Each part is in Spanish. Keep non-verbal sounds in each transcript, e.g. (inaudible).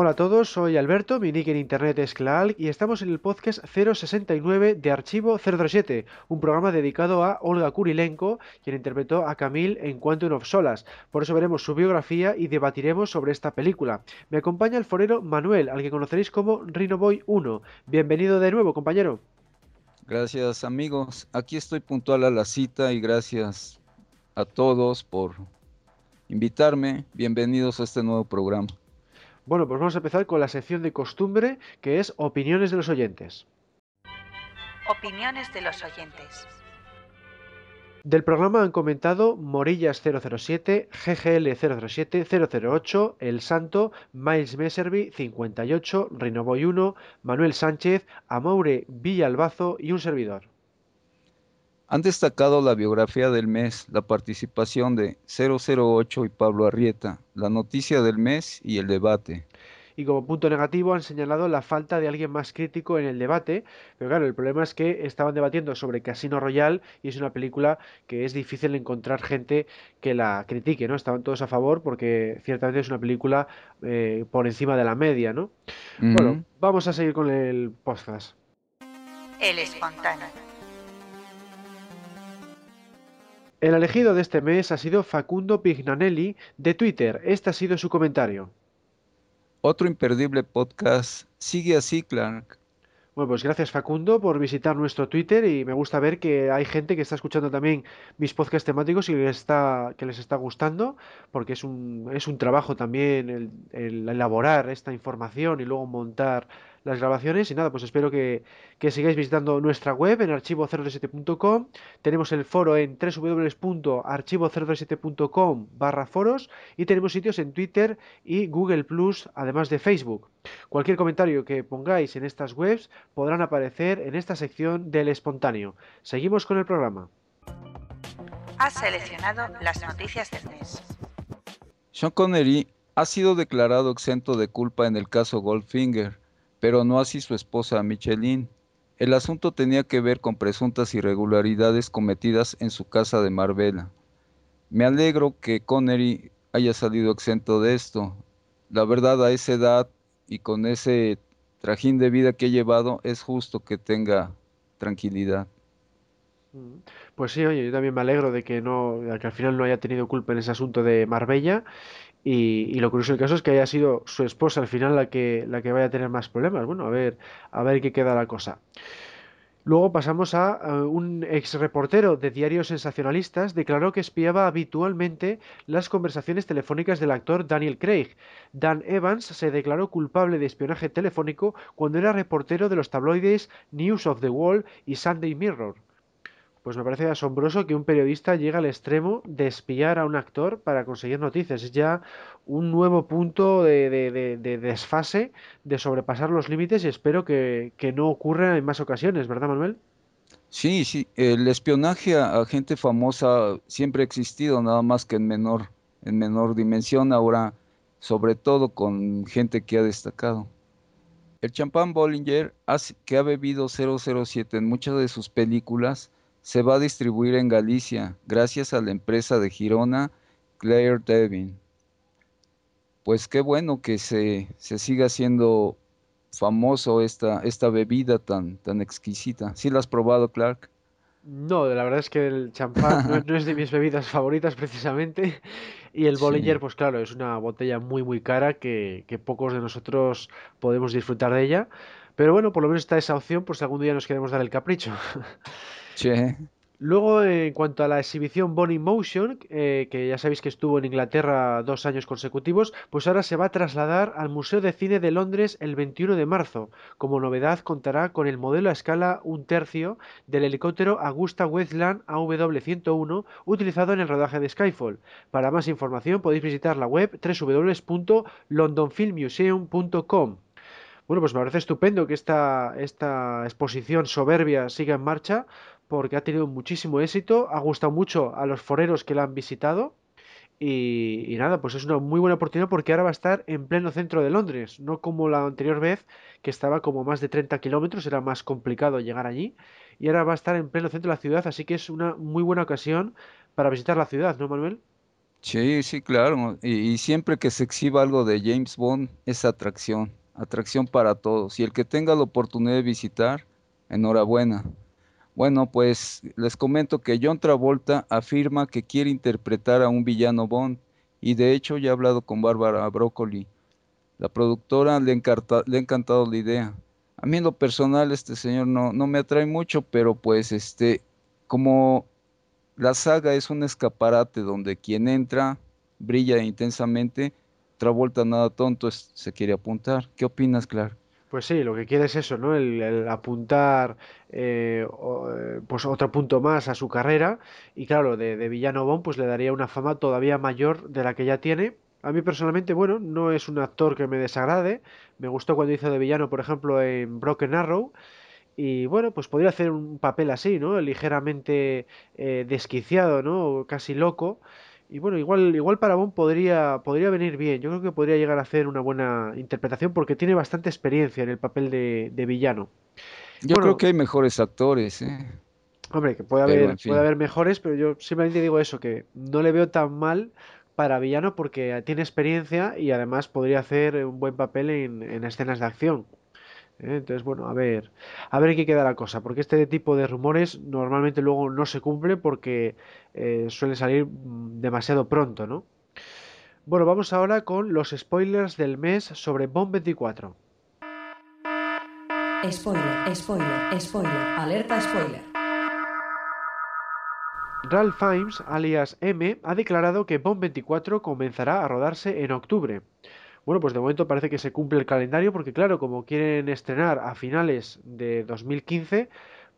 Hola a todos, soy Alberto, mi nick en internet es Claal y estamos en el podcast 069 de Archivo 007, un programa dedicado a Olga Kurilenko, quien interpretó a Camille en Quantum of Solas. Por eso veremos su biografía y debatiremos sobre esta película. Me acompaña el forero Manuel, al que conoceréis como Rhinoboy 1. Bienvenido de nuevo, compañero. Gracias amigos, aquí estoy puntual a la cita y gracias a todos por invitarme. Bienvenidos a este nuevo programa. Bueno, pues vamos a empezar con la sección de costumbre, que es opiniones de los oyentes. Opiniones de los oyentes. Del programa han comentado Morillas 007, GGL 007, 008, El Santo, Miles Messervy 58, Rinoboy 1, Manuel Sánchez, Amaure Villalbazo y un servidor. Han destacado la biografía del mes, la participación de 008 y Pablo Arrieta, la noticia del mes y el debate. Y como punto negativo han señalado la falta de alguien más crítico en el debate, pero claro, el problema es que estaban debatiendo sobre Casino Royale y es una película que es difícil encontrar gente que la critique, ¿no? Estaban todos a favor porque ciertamente es una película eh, por encima de la media, ¿no? Bueno, vamos a seguir con el podcast. El espontáneo. El elegido de este mes ha sido Facundo Pignanelli de Twitter. Este ha sido su comentario. Otro imperdible podcast. Sigue así, Clark. Bueno, pues gracias Facundo por visitar nuestro Twitter y me gusta ver que hay gente que está escuchando también mis podcasts temáticos y que, está, que les está gustando, porque es un, es un trabajo también el, el elaborar esta información y luego montar las grabaciones. Y nada, pues espero que, sigáis visitando nuestra web en archivo037.com. Tenemos el foro en www.archivo037.com barra foros y tenemos sitios en Twitter y Google Plus, además de Facebook. Cualquier comentario que pongáis en estas webs podrán aparecer en esta sección del espontáneo. Seguimos con el programa. Has seleccionado las noticias del mes. Sean Connery ha sido declarado exento de culpa en el caso Goldfinger pero no así su esposa Micheline. El asunto tenía que ver con presuntas irregularidades cometidas en su casa de Marbella. Me alegro que Connery haya salido exento de esto. La verdad, a esa edad y con ese trajín de vida que he llevado, es justo que tenga tranquilidad. Mm. Pues sí, oye, yo también me alegro de que no, de que al final no haya tenido culpa en ese asunto de Marbella y, lo curioso del caso es que haya sido su esposa al final la que, la que vaya a tener más problemas. Bueno, a ver, a ver qué queda la cosa. Luego pasamos a, un ex reportero de diarios sensacionalistas declaró que espiaba habitualmente las conversaciones telefónicas del actor Daniel Craig. Dan Evans se declaró culpable de espionaje telefónico cuando era reportero de los tabloides News of the World y Sunday Mirror. Pues me parece asombroso que un periodista llegue al extremo de espiar a un actor para conseguir noticias. Es ya un nuevo punto de, desfase, de sobrepasar los límites y espero que, no ocurra en más ocasiones, ¿verdad, Manuel? Sí, sí, el espionaje a, gente famosa siempre ha existido, nada más que en menor, en menor dimensión, ahora sobre todo con gente que ha destacado. El champán Bollinger, que ha bebido 007 en muchas de sus películas, se va a distribuir en Galicia gracias a la empresa de Girona Claire Devin. Pues qué bueno que se, se siga haciendo famoso esta, esta bebida tan, tan exquisita. ¿Sí la has probado, Clark? No, la verdad es que el champán no, es de mis bebidas favoritas precisamente. Y el Bollinger, pues claro, es una botella muy muy cara que, que, pocos de nosotros podemos disfrutar de ella. Pero bueno, por lo menos está esa opción por si algún día nos queremos dar el capricho. (laughs) Luego, en cuanto a la exhibición Bonnie Motion, eh, que ya sabéis que estuvo en Inglaterra dos años consecutivos, pues ahora se va a trasladar al Museo de Cine de Londres el 21 de marzo. Como novedad, contará con el modelo a escala un tercio del helicóptero Augusta Westland AW101 utilizado en el rodaje de Skyfall. Para más información podéis visitar la web www.londonfilmmuseum.com. Bueno, pues me parece estupendo que esta, esta exposición soberbia siga en marcha porque ha tenido muchísimo éxito, ha gustado mucho a los foreros que la han visitado y, nada, pues es una muy buena oportunidad porque ahora va a estar en pleno centro de Londres, no como la anterior vez que estaba como más de 30 kilómetros, era más complicado llegar allí y ahora va a estar en pleno centro de la ciudad, así que es una muy buena ocasión para visitar la ciudad, ¿no, Manuel? Sí, sí, claro. Y, siempre que se exhiba algo de James Bond es atracción, atracción para todos. Y el que tenga la oportunidad de visitar, enhorabuena. Bueno, pues les comento que John Travolta afirma que quiere interpretar a un villano Bond y de hecho ya he hablado con Bárbara Broccoli. La productora le, le ha encantado la idea. A mí en lo personal este señor no, no me atrae mucho, pero pues este, como la saga es un escaparate donde quien entra brilla intensamente. Travolta nada tonto se quiere apuntar. ¿Qué opinas, Clark? Pues sí, lo que quiere es eso, ¿no? El, apuntar eh, eh, pues otro punto más a su carrera. Y claro, de, Villano Bond pues le daría una fama todavía mayor de la que ya tiene. A mí personalmente, bueno, no es un actor que me desagrade. Me gustó cuando hizo de villano, por ejemplo, en Broken Arrow. Y bueno, pues podría hacer un papel así, ¿no? Ligeramente eh, desquiciado, ¿no? Casi loco. Y bueno, igual, igual para Bond podría, podría venir bien. Yo creo que podría llegar a hacer una buena interpretación porque tiene bastante experiencia en el papel de, villano. Yo creo que hay mejores actores, ¿eh? Hombre, que puede haber, puede haber mejores, pero yo simplemente digo eso, que no le veo tan mal para villano porque tiene experiencia y además podría hacer un buen papel en escenas de acción. ¿Eh? Entonces, bueno, a ver, a ver en qué queda la cosa, porque este tipo de rumores normalmente luego no se cumple porque eh, suele salir mm, demasiado pronto, ¿no? Bueno, vamos ahora con los spoilers del mes sobre Bomb 24. Spoiler, spoiler, spoiler, alerta spoiler. Ralph Fiennes, alias M, ha declarado que Bomb 24 comenzará a rodarse en octubre. Bueno, pues de momento parece que se cumple el calendario porque claro, como quieren estrenar a finales de 2015,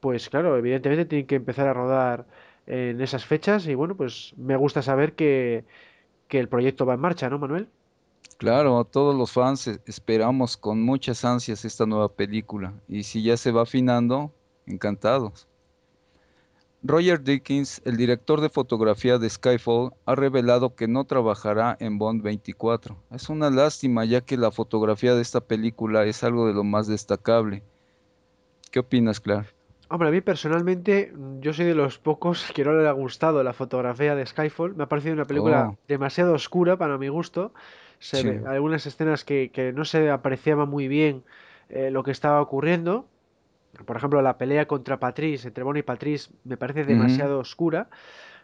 pues claro, evidentemente tienen que empezar a rodar en esas fechas y bueno, pues me gusta saber que, que el proyecto va en marcha, ¿no, Manuel? Claro, todos los fans esperamos con muchas ansias esta nueva película y si ya se va afinando, encantados. Roger Dickens, el director de fotografía de Skyfall, ha revelado que no trabajará en Bond 24. Es una lástima ya que la fotografía de esta película es algo de lo más destacable. ¿Qué opinas, Clark? Hombre, a mí personalmente, yo soy de los pocos (laughs) que no le ha gustado la fotografía de Skyfall. Me ha parecido una película oh. demasiado oscura para mi gusto. Se ve, algunas escenas que, no se apreciaba muy bien eh, lo que estaba ocurriendo por ejemplo, la pelea contra Patrice, entre Bono y Patrice, me parece demasiado oscura.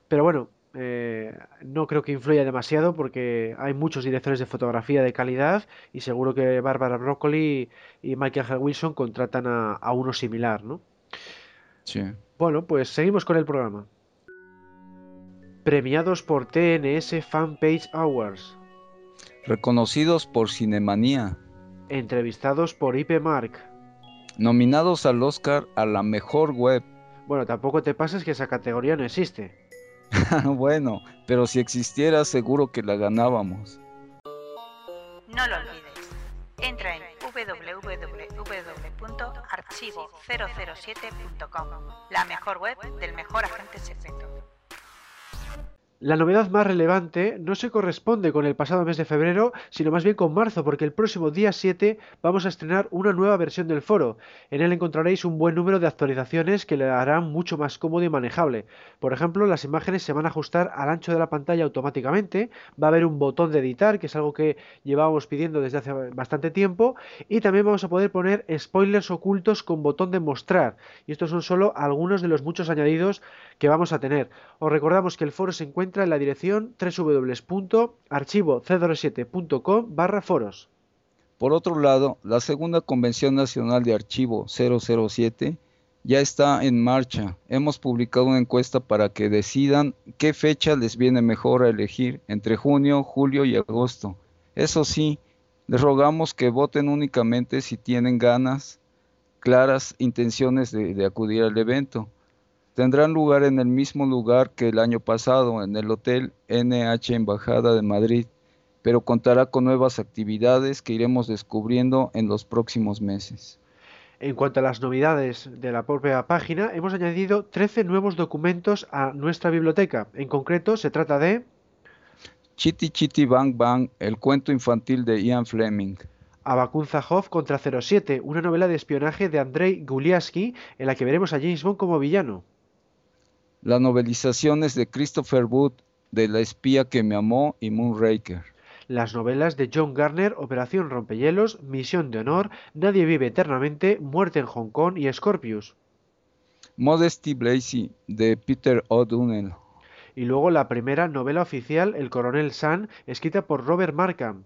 Pero bueno, eh, no creo que influya demasiado porque hay muchos directores de fotografía de calidad y seguro que Barbara Broccoli y Michael H. Wilson contratan a, uno similar, ¿no? Sí. Bueno, pues seguimos con el programa. Premiados por TNS Fanpage Awards. Reconocidos por Cinemanía. Entrevistados por IP Mark nominados al Oscar a la mejor web. (laughs) Bueno, tampoco te pases que esa categoría no existe. bueno, pero si existiera seguro que la ganábamos. No lo olvides. Entra en www.archivo007.com, la mejor web del mejor agente secreto. La novedad más relevante no se corresponde con el pasado mes de febrero, sino más bien con marzo, porque el próximo día 7 vamos a estrenar una nueva versión del foro. En él encontraréis un buen número de actualizaciones que le harán mucho más cómodo y manejable. Por ejemplo, las imágenes se van a ajustar al ancho de la pantalla automáticamente, va a haber un botón de editar, que es algo que llevábamos pidiendo desde hace bastante tiempo, y también vamos a poder poner spoilers ocultos con botón de mostrar. Y estos son solo algunos de los muchos añadidos que vamos a tener. Os recordamos que el foro se encuentra en la dirección www.archivo007.com barra foros. Por otro lado, la segunda Convención Nacional de Archivo 007 ya está en marcha. Hemos publicado una encuesta para que decidan qué fecha les viene mejor a elegir entre junio, julio y agosto. Eso sí, les rogamos que voten únicamente si tienen ganas, claras intenciones de acudir al evento tendrán lugar en el mismo lugar que el año pasado, en el Hotel NH Embajada de Madrid, pero contará con nuevas actividades que iremos descubriendo en los próximos meses. En cuanto a las novedades de la propia página, hemos añadido 13 nuevos documentos a nuestra biblioteca. En concreto, se trata de Chitty Chitty Bang Bang, el cuento infantil de Ian Fleming. Abakun Zahov contra 07, una novela de espionaje de Andrei Guliaski en la que veremos a James Bond como villano. Las novelizaciones de Christopher Wood de La espía que me amó y Moonraker. Las novelas de John Garner, Operación Rompehielos, Misión de Honor, Nadie vive eternamente, Muerte en Hong Kong y Scorpius. Modesty Blazy de Peter O'Donnell. Y luego la primera novela oficial, El coronel San, escrita por Robert Markham.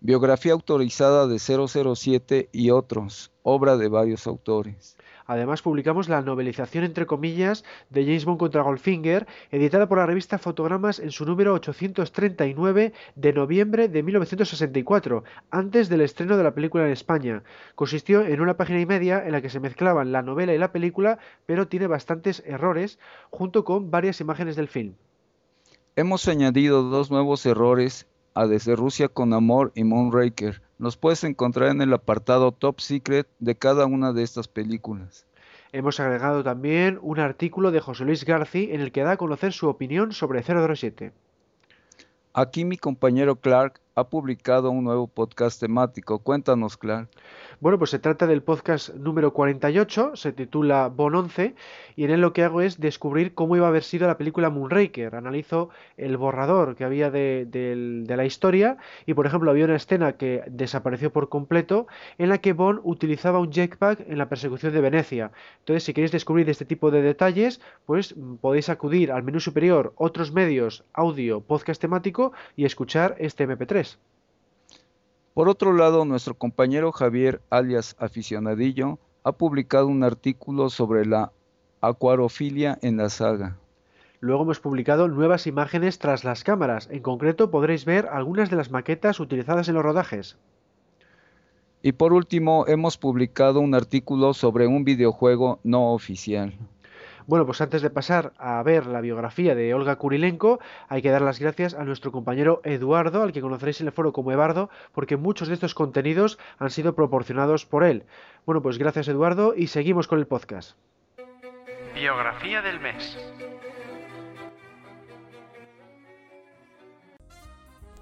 Biografía autorizada de 007 y otros, obra de varios autores. Además publicamos la novelización entre comillas de James Bond contra Goldfinger, editada por la revista Fotogramas en su número 839 de noviembre de 1964, antes del estreno de la película en España. Consistió en una página y media en la que se mezclaban la novela y la película, pero tiene bastantes errores, junto con varias imágenes del film. Hemos añadido dos nuevos errores a Desde Rusia con Amor y Moonraker. Los puedes encontrar en el apartado Top Secret de cada una de estas películas. Hemos agregado también un artículo de José Luis García en el que da a conocer su opinión sobre 007. Aquí mi compañero Clark ha publicado un nuevo podcast temático. Cuéntanos, Clark. Bueno, pues se trata del podcast número 48, se titula Bon 11, y en él lo que hago es descubrir cómo iba a haber sido la película Moonraker. Analizo el borrador que había de, de, la historia, y por ejemplo había una escena que desapareció por completo, en la que Bond utilizaba un jetpack en la persecución de Venecia. Entonces, si queréis descubrir este tipo de detalles, pues podéis acudir al menú superior, otros medios, audio, podcast temático, y escuchar este MP3. Por otro lado, nuestro compañero Javier, alias Aficionadillo, ha publicado un artículo sobre la acuarofilia en la saga. Luego hemos publicado nuevas imágenes tras las cámaras. En concreto podréis ver algunas de las maquetas utilizadas en los rodajes. Y por último, hemos publicado un artículo sobre un videojuego no oficial. Bueno, pues antes de pasar a ver la biografía de Olga Kurilenko, hay que dar las gracias a nuestro compañero Eduardo, al que conoceréis en el foro como Ebardo, porque muchos de estos contenidos han sido proporcionados por él. Bueno, pues gracias Eduardo y seguimos con el podcast. Biografía del mes.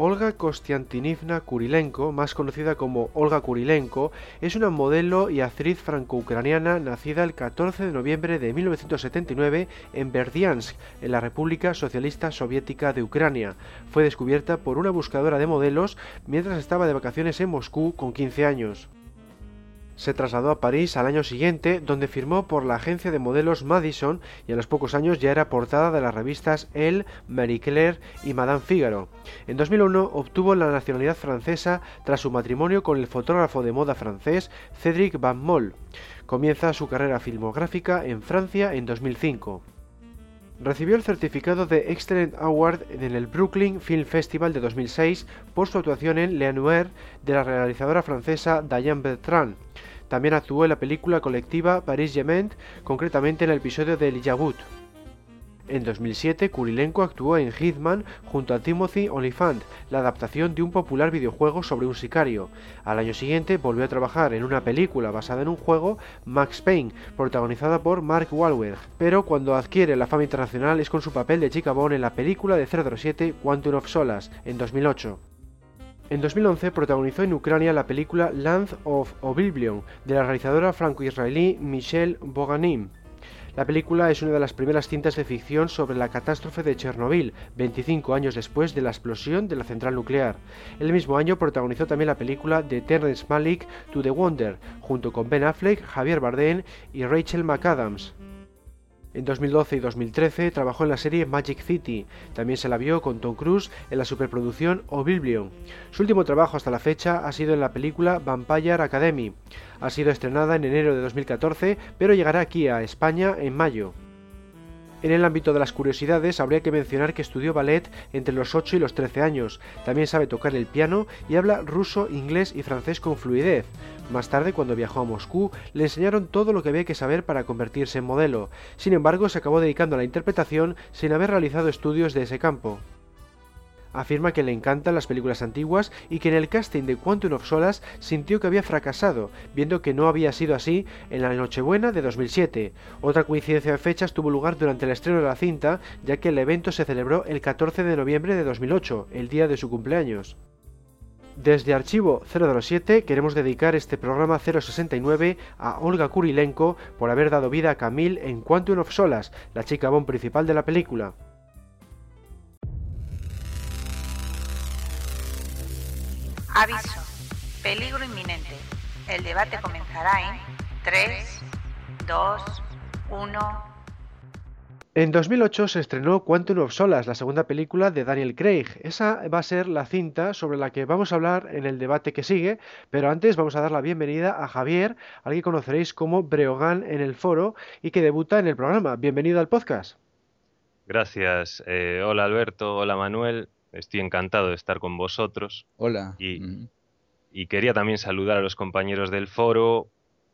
Olga Kostiantinivna Kurilenko, más conocida como Olga Kurilenko, es una modelo y actriz franco-ucraniana nacida el 14 de noviembre de 1979 en Berdiansk, en la República Socialista Soviética de Ucrania. Fue descubierta por una buscadora de modelos mientras estaba de vacaciones en Moscú con 15 años se trasladó a París al año siguiente, donde firmó por la agencia de modelos Madison y a los pocos años ya era portada de las revistas Elle, Marie Claire y Madame Figaro. En 2001 obtuvo la nacionalidad francesa tras su matrimonio con el fotógrafo de moda francés Cédric Van Moll. Comienza su carrera filmográfica en Francia en 2005. Recibió el certificado de Excellent Award en el Brooklyn Film Festival de 2006 por su actuación en Le Noir de la realizadora francesa Diane Bertrand. También actuó en la película colectiva Paris Gement, concretamente en el episodio de Elijabut. En 2007, Kurilenko actuó en Hitman junto a Timothy Olyphant, la adaptación de un popular videojuego sobre un sicario. Al año siguiente volvió a trabajar en una película basada en un juego, Max Payne, protagonizada por Mark Wahlberg, pero cuando adquiere la fama internacional es con su papel de chica Bond en la película de 007 Quantum of Solace, en 2008. En 2011 protagonizó en Ucrania la película Land of Oblivion de la realizadora franco-israelí Michelle Boganim. La película es una de las primeras cintas de ficción sobre la catástrofe de Chernobyl, 25 años después de la explosión de la central nuclear. El mismo año protagonizó también la película de Terrence Malick To the Wonder, junto con Ben Affleck, Javier Bardem y Rachel McAdams. En 2012 y 2013 trabajó en la serie Magic City. También se la vio con Tom Cruise en la superproducción Oblivion. Su último trabajo hasta la fecha ha sido en la película Vampire Academy. Ha sido estrenada en enero de 2014, pero llegará aquí a España en mayo. En el ámbito de las curiosidades habría que mencionar que estudió ballet entre los 8 y los 13 años. También sabe tocar el piano y habla ruso, inglés y francés con fluidez. Más tarde, cuando viajó a Moscú, le enseñaron todo lo que había que saber para convertirse en modelo. Sin embargo, se acabó dedicando a la interpretación sin haber realizado estudios de ese campo. Afirma que le encantan las películas antiguas y que en el casting de Quantum of Solace sintió que había fracasado, viendo que no había sido así en la Nochebuena de 2007. Otra coincidencia de fechas tuvo lugar durante el estreno de la cinta, ya que el evento se celebró el 14 de noviembre de 2008, el día de su cumpleaños. Desde Archivo 007 queremos dedicar este programa 069 a Olga Kurilenko por haber dado vida a Camille en Quantum of Solace, la chica Bond principal de la película. Aviso. Peligro inminente. El debate comenzará en 3, 2, 1. En 2008 se estrenó Quantum of Solace, la segunda película de Daniel Craig. Esa va a ser la cinta sobre la que vamos a hablar en el debate que sigue, pero antes vamos a dar la bienvenida a Javier, al que conoceréis como Breogán en el foro y que debuta en el programa. Bienvenido al podcast. Gracias. Eh, hola Alberto, hola Manuel. Estoy encantado de estar con vosotros. Hola. Y, Mm. y quería también saludar a los compañeros del foro,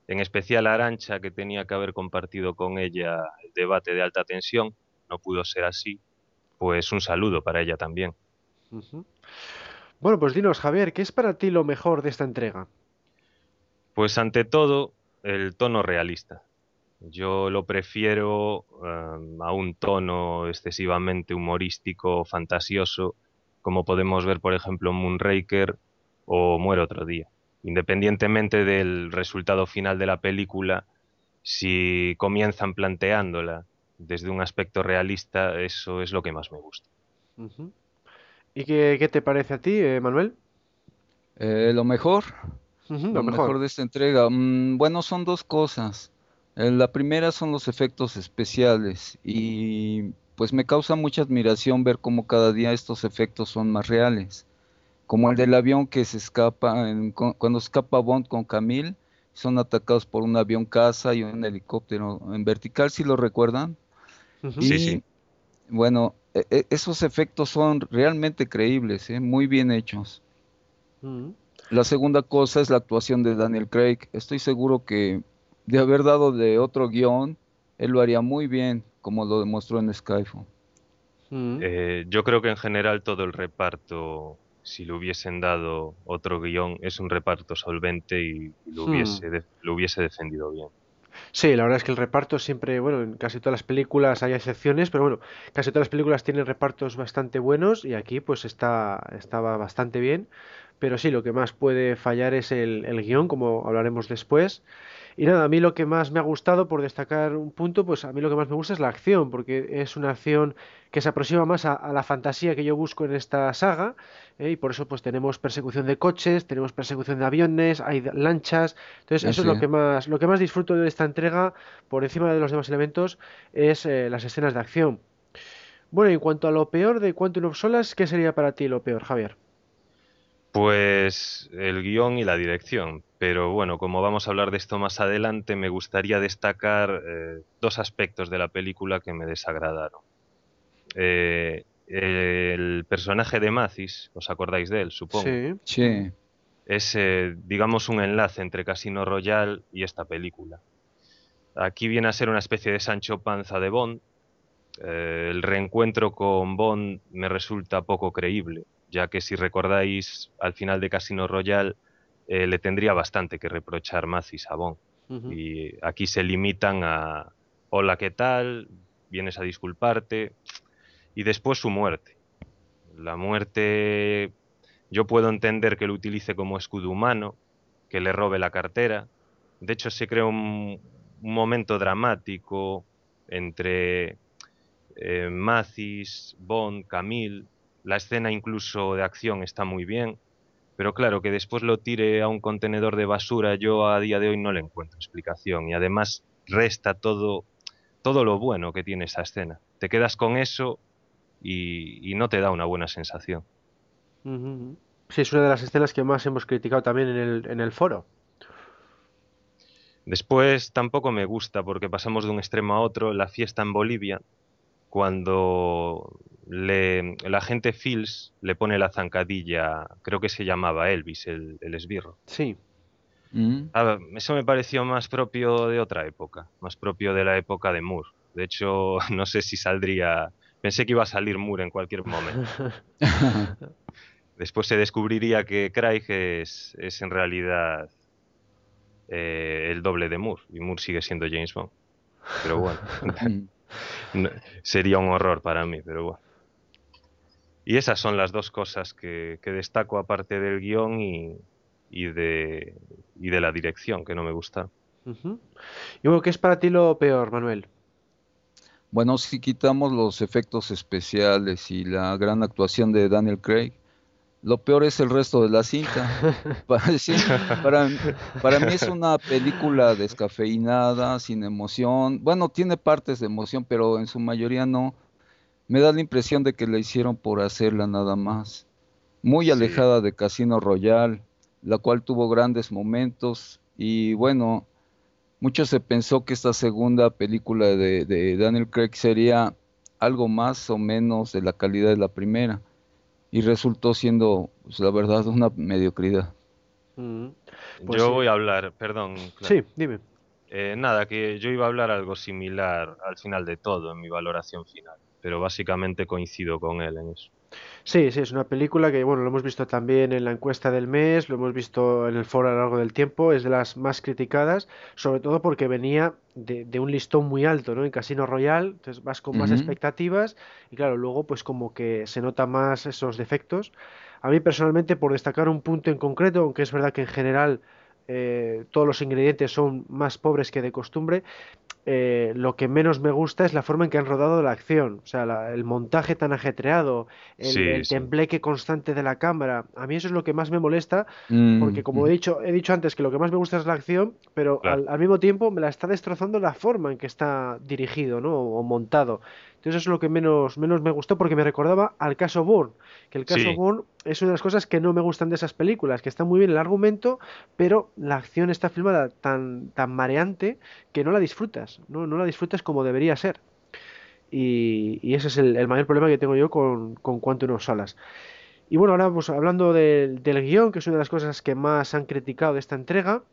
en especial a Arancha, que tenía que haber compartido con ella el debate de alta tensión. No pudo ser así. Pues un saludo para ella también. Bueno, pues dinos, Javier, ¿qué es para ti lo mejor de esta entrega? Pues ante todo, el tono realista. Yo lo prefiero eh, a un tono excesivamente humorístico, fantasioso, como podemos ver, por ejemplo, Moonraker o Muere otro día. Independientemente del resultado final de la película, si comienzan planteándola desde un aspecto realista, eso es lo que más me gusta. ¿Y qué, qué te parece a ti, eh, Manuel? Eh, lo mejor, lo lo mejor mejor. de esta entrega. mm, bueno, son dos cosas. Eh, la primera son los efectos especiales y pues me causa mucha admiración ver cómo cada día estos efectos son más reales. Como el del avión que se escapa, en- cuando escapa Bond con Camille, son atacados por un avión caza y un helicóptero en vertical, si lo recuerdan. Ujú. Sí, Y sí. bueno, e- e- esos efectos son realmente creíbles, ¿eh? Muy bien hechos. La segunda cosa es la actuación de Daniel Craig. Estoy seguro que de haber dado de otro guion, él lo haría muy bien, como lo demostró en Skyfall. Ujú. Eh, yo creo que en general todo el reparto, si le hubiesen dado otro guion, es un reparto solvente y lo Hmm. hubiese, lo hubiese defendido bien. Sí, la verdad es que el reparto siempre, bueno, en casi todas las películas hay excepciones, pero bueno, casi todas las películas tienen repartos bastante buenos y aquí pues está, estaba bastante bien. Pero sí, lo que más puede fallar es el, el guion, como hablaremos después. Y nada, a mí lo que más me ha gustado, por destacar un punto, pues a mí lo que más me gusta es la acción, porque es una acción que se aproxima más a, a la fantasía que yo busco en esta saga, ¿eh? y por eso pues tenemos persecución de coches, tenemos persecución de aviones, hay lanchas, entonces eso es lo que más, lo que más disfruto de esta entrega, por encima de los demás elementos, es eh, las escenas de acción. Bueno, y en cuanto a lo peor de Quantum of Solace, ¿qué sería para ti lo peor, Javier? Pues el guion y la dirección. Pero bueno, como vamos a hablar de esto más adelante, me gustaría destacar eh, dos aspectos de la película que me desagradaron. Eh, el personaje de Mathis, ¿os acordáis de él, supongo? Sí. Sí, es, eh, digamos, un enlace entre Casino Royale y esta película. Aquí viene a ser una especie de Sancho Panza de Bond. Eh, el reencuentro con Bond me resulta poco creíble, ya que si recordáis, al final de Casino Royale eh, le tendría bastante que reprochar Mathis a Bond. Y aquí se limitan a, hola, ¿qué tal? Vienes a disculparte. Y después su muerte. La muerte, yo puedo entender que lo utilice como escudo humano, que le robe la cartera. De hecho, se crea un, un momento dramático entre eh, Mathis, Bond, Camille. La escena incluso de acción está muy bien. Pero claro, que después lo tire a un contenedor de basura, yo a día de hoy no le encuentro explicación. Y además resta todo, todo lo bueno que tiene esa escena. Te quedas con eso y, y no te da una buena sensación. Sí, es una de las escenas que más hemos criticado también en el, en el foro. Después tampoco me gusta porque pasamos de un extremo a otro. La fiesta en Bolivia, cuando le, el agente Fields le pone la zancadilla, creo que se llamaba Elvis, el, el esbirro. Sí. Mm, Ah, eso me pareció más propio de otra época, más propio de la época de Moore. De hecho, (laughs) no sé si saldría Pensé que iba a salir Moore en cualquier momento. (laughs) Después se descubriría que Craig es, es en realidad eh, el doble de Moore y Moore sigue siendo James Bond. Pero bueno, (laughs) no- sería un horror para mí, pero bueno. Y esas son las dos cosas que, que destaco aparte del guion y, y de, y de la dirección, que no me gusta. Y bueno, ¿qué es para ti lo peor, Manuel? Bueno, si quitamos los efectos especiales y la gran actuación de Daniel Craig, lo peor es el resto de la cinta. (laughs) Para, sí, para, para mí es una película descafeinada, sin emoción. Bueno, tiene partes de emoción, pero en su mayoría no. Me da la impresión de que la hicieron por hacerla nada más. Muy Sí. alejada de Casino Royale, la cual tuvo grandes momentos y bueno, mucho se pensó que esta segunda película de, de Daniel Craig sería algo más o menos de la calidad de la primera y resultó siendo, pues, la verdad, una mediocridad. Mm, Pues yo sí. voy a hablar, perdón. Sí, dime. Eh, nada, que yo iba a hablar algo similar al final de todo en mi valoración final, pero básicamente coincido con él en eso. Sí, sí, es una película que, bueno, lo hemos visto también en la encuesta del mes, lo hemos visto en el foro a lo largo del tiempo, es de las más criticadas, sobre todo porque venía de, de un listón muy alto, ¿no? En Casino Royale, entonces vas con más expectativas y claro, luego pues como que se nota más esos defectos. A mí personalmente, por destacar un punto en concreto, aunque es verdad que en general eh, todos los ingredientes son más pobres que de costumbre, eh, lo que menos me gusta es la forma en que han rodado la acción, o sea, la- el montaje tan ajetreado, el, Sí, el sí. tembleque constante de la cámara. A mí eso es lo que más me molesta, Mm, porque como mm. he dicho, he dicho antes que lo que más me gusta es la acción, pero Claro. al, al mismo tiempo me la está destrozando la forma en que está dirigido, ¿no? O, montado. Entonces eso es lo que menos, menos me gustó porque me recordaba al caso Bourne, que el caso Sí. Bourne es una de las cosas que no me gustan de esas películas, que está muy bien el argumento, pero la acción está filmada tan, tan mareante que no la disfrutas, ¿no? No la disfrutas como debería ser. Y, y ese es el, el mayor problema que tengo yo con, con Quantum of Solace. Y bueno, ahora pues, hablando del, del guion, que es una de las cosas que más han criticado de esta entrega,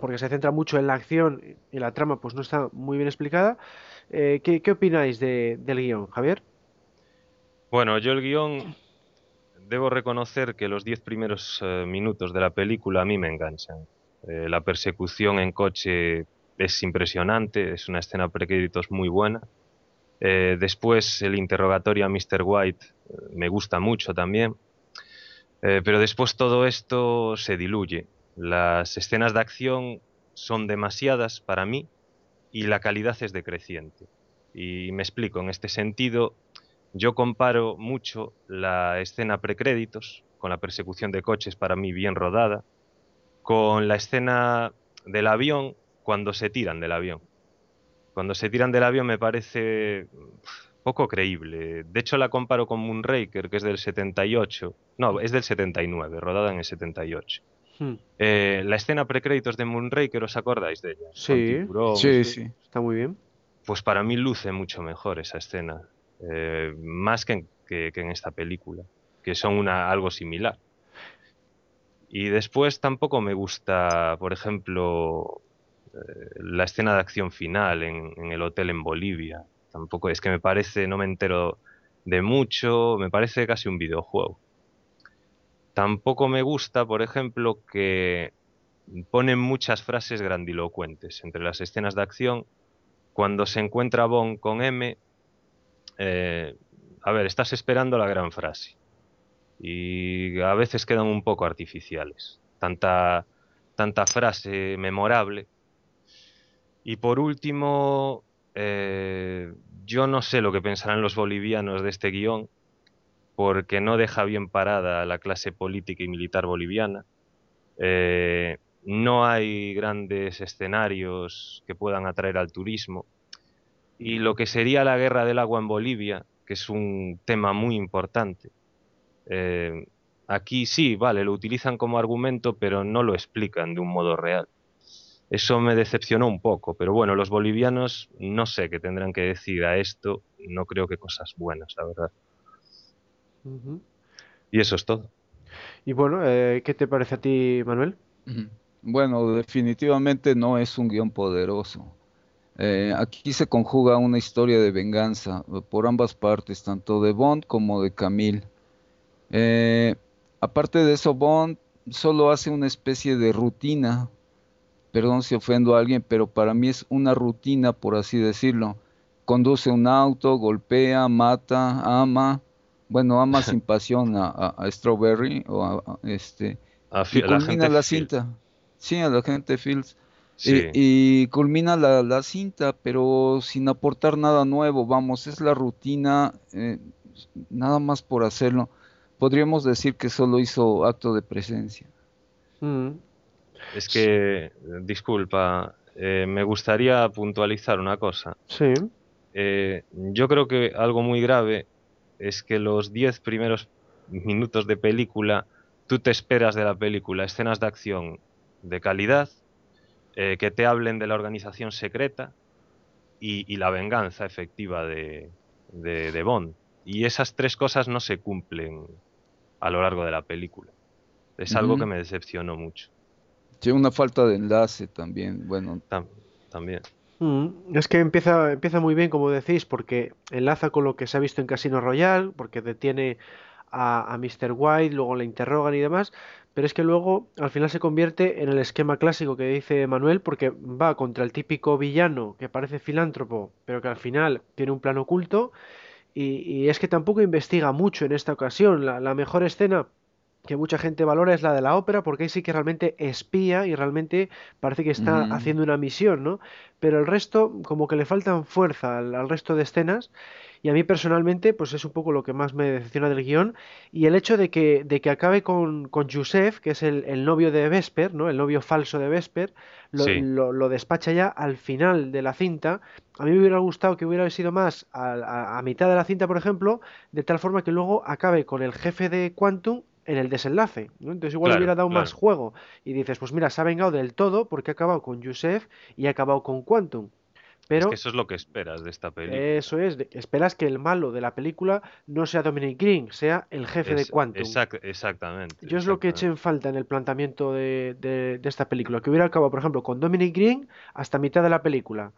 porque se centra mucho en la acción y la trama pues no está muy bien explicada. eh, ¿qué, opináis de- del guion, Javier? Bueno, yo el guion, debo reconocer que los diez primeros eh, minutos de la película a mí me enganchan. Eh, la persecución en coche es impresionante, es una escena precréditos muy buena. Después el interrogatorio a Mr. White me gusta mucho también. Pero después todo esto se diluye. Las escenas de acción son demasiadas para mí y la calidad es decreciente. Y me explico, en este sentido, yo comparo mucho la escena precréditos con la persecución de coches para mí bien rodada, con la escena del avión cuando se tiran del avión. Cuando se tiran del avión me parece poco creíble. De hecho la comparo con Moonraker, que es del 78. No, es del 79, rodada en el 78. Hmm, Eh, la escena precréditos de Moonraker, ¿os acordáis de ella? Sí, tiburón, Sí, sí. Está muy bien. pues para mí luce mucho mejor esa escena, eh, más que en, que- que en esta película, que son una, algo similar. Y después tampoco me gusta, por ejemplo, eh, la escena de acción final en, en el hotel en Bolivia. Tampoco es que me parece, no me entero de mucho, me parece casi un videojuego. Tampoco me gusta, por ejemplo, que ponen muchas frases grandilocuentes entre las escenas de acción cuando se encuentra Bond con M, eh, a ver, estás esperando la gran frase. Y a veces quedan un poco artificiales. Tanta, tanta frase memorable. Y por último, eh, yo no sé lo que pensarán los bolivianos de este guion, porque no deja bien parada a la clase política y militar boliviana. Eh, no hay grandes escenarios que puedan atraer al turismo. Y lo que sería la guerra del agua en Bolivia, que es un tema muy importante, eh, aquí sí, vale, lo utilizan como argumento, pero no lo explican de un modo real. Eso me decepcionó un poco, pero bueno, los bolivianos no sé qué tendrán que decir a esto, no creo que cosas buenas, la verdad. Y eso es todo. Y bueno, eh, ¿qué te parece a ti, Manuel? Bueno, definitivamente no es un guion poderoso. Eh, aquí se conjuga una historia de venganza por ambas partes, tanto de Bond como de Camille. Eh, aparte de eso, Bond solo hace una especie de rutina. Perdón si ofendo a alguien, pero para mí es una rutina, por así decirlo. Conduce un auto, golpea, mata, ama. Bueno, ama sin (laughs) pasión a, a- a Strawberry o a, a- este A y la culmina la cinta. Sí, a la gente Fields. Sí. Y, y culmina la, la cinta, pero sin aportar nada nuevo. Vamos, es la rutina, eh, nada más por hacerlo. Podríamos decir que solo hizo acto de presencia. Mm, Es que, disculpa, eh, me gustaría puntualizar una cosa. sí. Eh, yo creo que algo muy grave es que los 10 primeros minutos de película, tú te esperas de la película escenas de acción de calidad, eh, que te hablen de la organización secreta y, y la venganza efectiva de, de, de Bond. Y esas tres cosas no se cumplen a lo largo de la película. Es algo que me decepcionó mucho Tiene una falta de enlace también. Bueno, tam- también. Mm, Es que empieza, empieza muy bien, como decís, porque enlaza con lo que se ha visto en Casino Royale, porque detiene a, a Mr. White, luego le interrogan y demás, pero es que luego al final se convierte en el esquema clásico que dice Manuel, porque va contra el típico villano que parece filántropo, pero que al final tiene un plan oculto, y, y es que tampoco investiga mucho en esta ocasión. La, la mejor escena que mucha gente valora es la de la ópera, porque ahí sí que realmente espía y realmente parece que está haciendo una misión, ¿no? Pero el resto, como que le faltan fuerza al, al resto de escenas, y a mí personalmente, pues es un poco lo que más me decepciona del guion, y el hecho de que, de que acabe con, con Yusef, que es el, el novio de Vesper, ¿no? El novio falso de Vesper, lo, Sí. lo, lo despacha ya al final de la cinta. A mí me hubiera gustado que hubiera sido más a, a- a mitad de la cinta, por ejemplo, de tal forma que luego acabe con el jefe de Quantum en el desenlace, ¿no? Entonces igual Claro, hubiera dado claro. más juego y dices, pues mira, se ha vengado del todo porque ha acabado con Yusef y ha acabado con Quantum. Pero es que eso es lo que esperas de esta película. eso es, esperas que el malo de la película no sea Dominic Green, sea el jefe de Quantum. exact- exactamente. Yo es lo que eché en falta en el planteamiento de, de- de esta película, que hubiera acabado, por ejemplo, con Dominic Green hasta mitad de la película.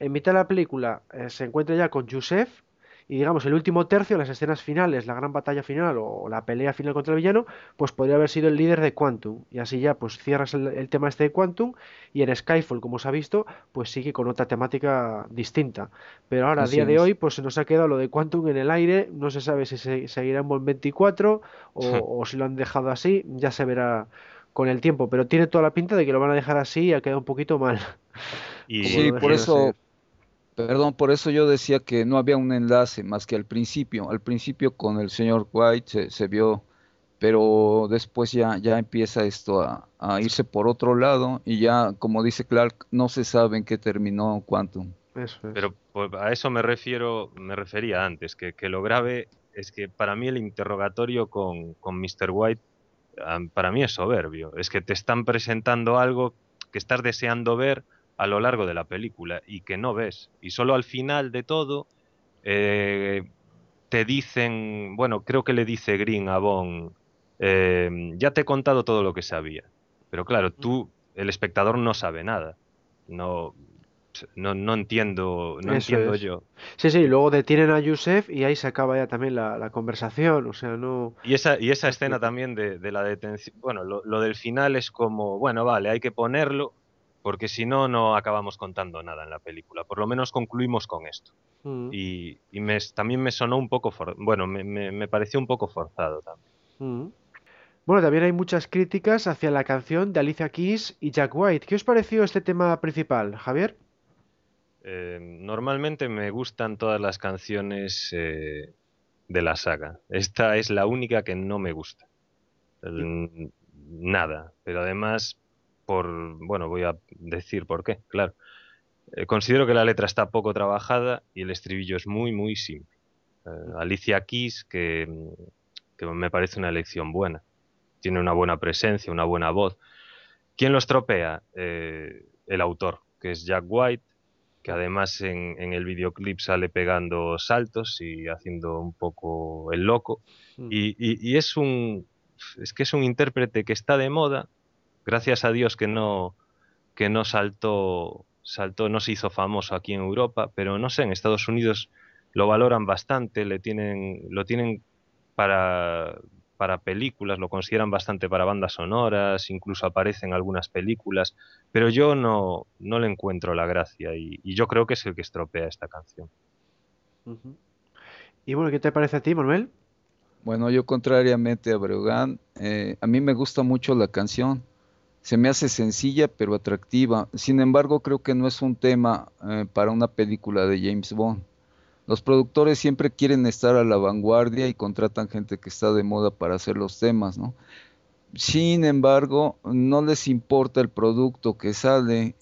En mitad de la película eh, se encuentra ya con Yusef y digamos el último tercio, las escenas finales, la gran batalla final o, la pelea final contra el villano, pues podría haber sido el líder de Quantum y así ya pues cierras el, el tema este de Quantum y en Skyfall, como se ha visto, pues sigue con otra temática distinta. Pero ahora, a día de hoy, pues se nos ha quedado lo de Quantum en el aire, no se sabe si se seguirá en Bond 24 o, (laughs) o si lo han dejado así, ya se verá con el tiempo, pero tiene toda la pinta de que lo van a dejar así y ha quedado un poquito mal. Y, sí, por eso. Perdón, por eso yo decía que no había un enlace más que al principio. Al principio con el señor White se, se vio, pero después ya, ya empieza esto a, a irse por otro lado y ya, como dice Clark, no se sabe en qué terminó Quantum. Eso es. Pero pues, a eso me refiero, me refería antes, que, que lo grave es que para mí el interrogatorio con, con Mr. White, am, para mí es soberbio. Es que te están presentando algo que estás deseando ver a lo largo de la película y que no ves. Y solo al final de todo eh, te dicen, bueno, creo que le dice Green a Bond, eh, ya te he contado todo lo que sabía. Pero claro, tú, el espectador no sabe nada. No, no, no entiendo, no Eso entiendo es. yo. Sí, sí, luego detienen a Yusef y ahí se acaba ya también la, la conversación, o sea, no... Y esa, y esa escena también de, de la detención, bueno, lo, lo del final es como, bueno, vale, hay que ponerlo, porque si no, no acabamos contando nada en la película. Por lo menos concluimos con esto. Mm, Y, y me, también me sonó un poco, for- bueno, me, me, me pareció un poco forzado también. mm. Bueno, también hay muchas críticas hacia la canción de Alicia Keys y Jack White. ¿Qué os pareció este tema principal, Javier? Eh, normalmente me gustan todas las canciones eh, de la saga. Esta es la única que no me gusta. El- nada. Pero además, por, bueno, voy a decir por qué, claro. Eh, considero que la letra está poco trabajada y el estribillo es muy, muy simple. Eh, Alicia Keys, que, que me parece una elección buena. Tiene una buena presencia, una buena voz. ¿Quién lo estropea? Eh, el autor, que es Jack White, que además en, en el videoclip sale pegando saltos y haciendo un poco el loco. Mm. Y, y- y es un es que es un intérprete que está de moda, gracias a Dios que no que no saltó saltó, no se hizo famoso aquí en Europa, pero no sé, en Estados Unidos lo valoran bastante, le tienen, lo tienen para, para películas, lo consideran bastante para bandas sonoras, incluso aparece en algunas películas, pero yo no, no le encuentro la gracia y, y yo creo que es el que estropea esta canción. Y bueno, ¿qué te parece a ti, Manuel? Bueno, yo contrariamente a Breogán, eh, a mí me gusta mucho la canción. Se me hace sencilla pero atractiva. Sin embargo, creo que no es un tema eh, para una película de James Bond. Los productores siempre quieren estar a la vanguardia y contratan gente que está de moda para hacer los temas, ¿no? Sin embargo, no les importa el producto que sale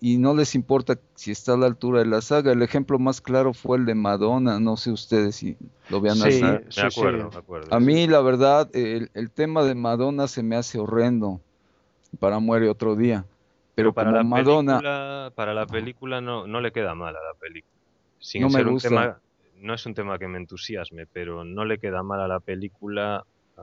y no les importa si está a la altura de la saga. El ejemplo más claro fue el de Madonna, no sé ustedes si lo vean Sí, así. Acuerdo, sí. me acuerdo. A mí, la verdad, el, el tema de Madonna se me hace horrendo para Muere otro día. Pero para como la Madonna, película, para la película no, no le queda mal a la película. Sin No me ser un gusta. tema, no es un tema que me entusiasme, pero no le queda mal a la película ah,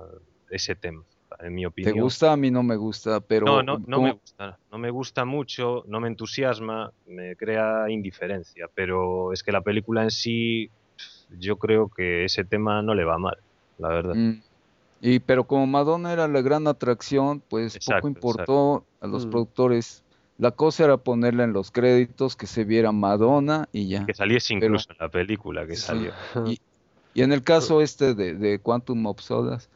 ese tema, en mi ¿te opinión. gusta? A mí no me gusta, pero No, no, no me gusta, no me gusta mucho, no me entusiasma, me crea indiferencia, pero es que la película en sí, yo creo que ese tema no le va mal, la verdad. Mm, Y pero como Madonna era la gran atracción, pues Exacto, poco importó a los Mm. productores. La cosa era ponerla en los créditos, que se viera Madonna y ya. Que saliese Pero- incluso en la película que Sí. salió. Y, y en el caso este de, de Quantum of Solace,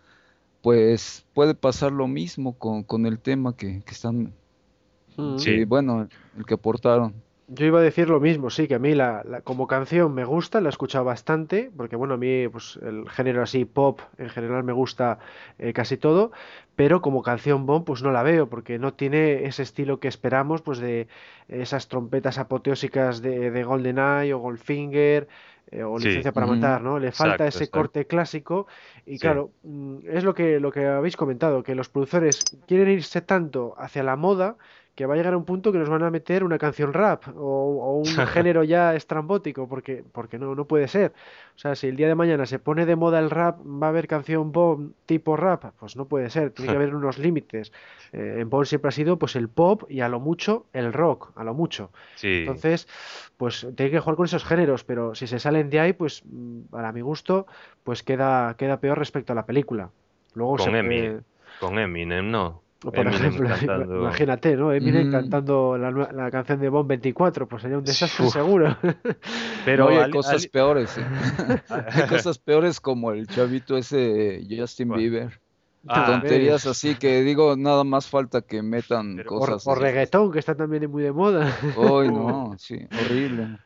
pues puede pasar lo mismo con, con el tema que, que están, Mm. Sí. bueno, el que aportaron. Yo iba a decir lo mismo, sí, que a mí la, la- como canción me gusta, la he escuchado bastante, porque bueno, a mí pues el género así pop en general me gusta eh, casi todo, pero como canción Bond pues no la veo, porque no tiene ese estilo que esperamos pues de esas trompetas apoteósicas de, de GoldenEye o Goldfinger eh, o Sí. Licencia para. Matar, ¿no? Le falta Exacto, ese exacto. corte clásico y Sí. claro, mm, es lo que, lo que habéis comentado, que los productores quieren irse tanto hacia la moda que va a llegar a un punto que nos van a meter una canción rap o, o un (laughs) género ya estrambótico, porque, porque no, no puede ser. O sea, si el día de mañana se pone de moda el rap, va a haber canción pop tipo rap, pues no puede ser, tiene que (laughs) haber unos límites. Eh, en pop siempre ha sido pues el pop y a lo mucho el rock, a lo mucho. Sí, Entonces, pues tiene que jugar con esos géneros, pero si se salen de ahí, pues mm, para mi gusto, pues queda, queda peor respecto a la película. Luego se con puede- Eminem, con Eminem, no. O Por Eminem ejemplo, (laughs) cantando- imagínate, ¿no? Eminem Mm. cantando la, la canción de Bomb 24, pues sería un desastre Uf. seguro. (laughs) Pero Oye, hay cosas peores, ¿eh? (laughs) Hay cosas peores como el chavito ese Justin. Bieber. Ah, Tonterías así que digo, nada más falta que metan Pero- O, cosas. o reggaetón, que está también muy de moda. Uy, no, sí, horrible.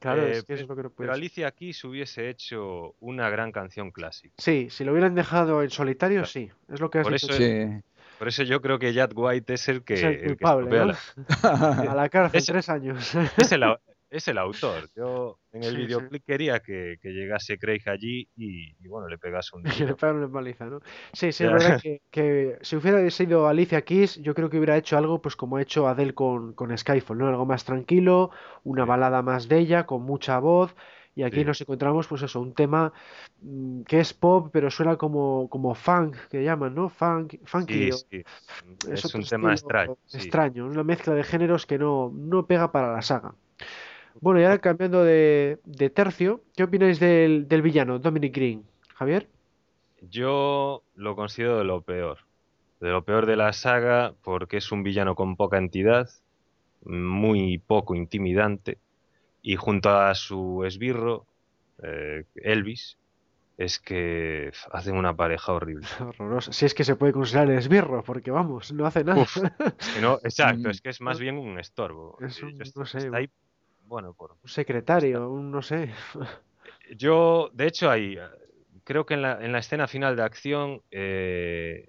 Claro, Eh, es que eso es lo que no puede Pero. Alicia Keys hubiese hecho una gran canción clásica. Sí, si lo hubieran dejado en solitario, sí. Es lo que has Por dicho. eso tú. Sí. Por eso yo creo que Jack White es el que, Es el el que culpable, ¿no? la- (laughs) A la cárcel, Ese- tres años. es, el, es el autor. Yo en el Sí, sí. videoclip quería que, que llegase Craig allí y, y bueno, le pegase un Y (laughs) le pegaron una paliza, ¿no? Sí, sí, Ya. es verdad que, (laughs) que si hubiera sido Alicia Keys, yo creo que hubiera hecho algo pues como ha hecho Adele con, con Skyfall, ¿no? Algo más tranquilo, una balada más de ella, con mucha voz, y aquí Sí. nos encontramos, pues eso, un tema mm, que es pop, pero suena como, como funk, que llaman, ¿no? Funk, funky, Sí, sí. es Es un tema extraño. extraño, una mezcla de géneros que no, no pega para la saga. Bueno, y ahora cambiando de, de tercio, ¿qué opináis del, del villano, Dominic Green? Javier? Yo lo considero de lo peor. De lo peor de la saga porque es un villano con poca entidad, muy poco intimidante y junto a su esbirro, eh, Elvis, es que hacen una pareja horrible. (laughs) Si es que se puede considerar el esbirro, porque vamos, no hace nada. Uf. Es que no, exacto, Mm. es que es más bien un estorbo. Es un- no sé, ahí, bueno, por, Un secretario, un no sé. (laughs) Yo, de hecho, ahí, creo que en la, en la escena final de acción, eh,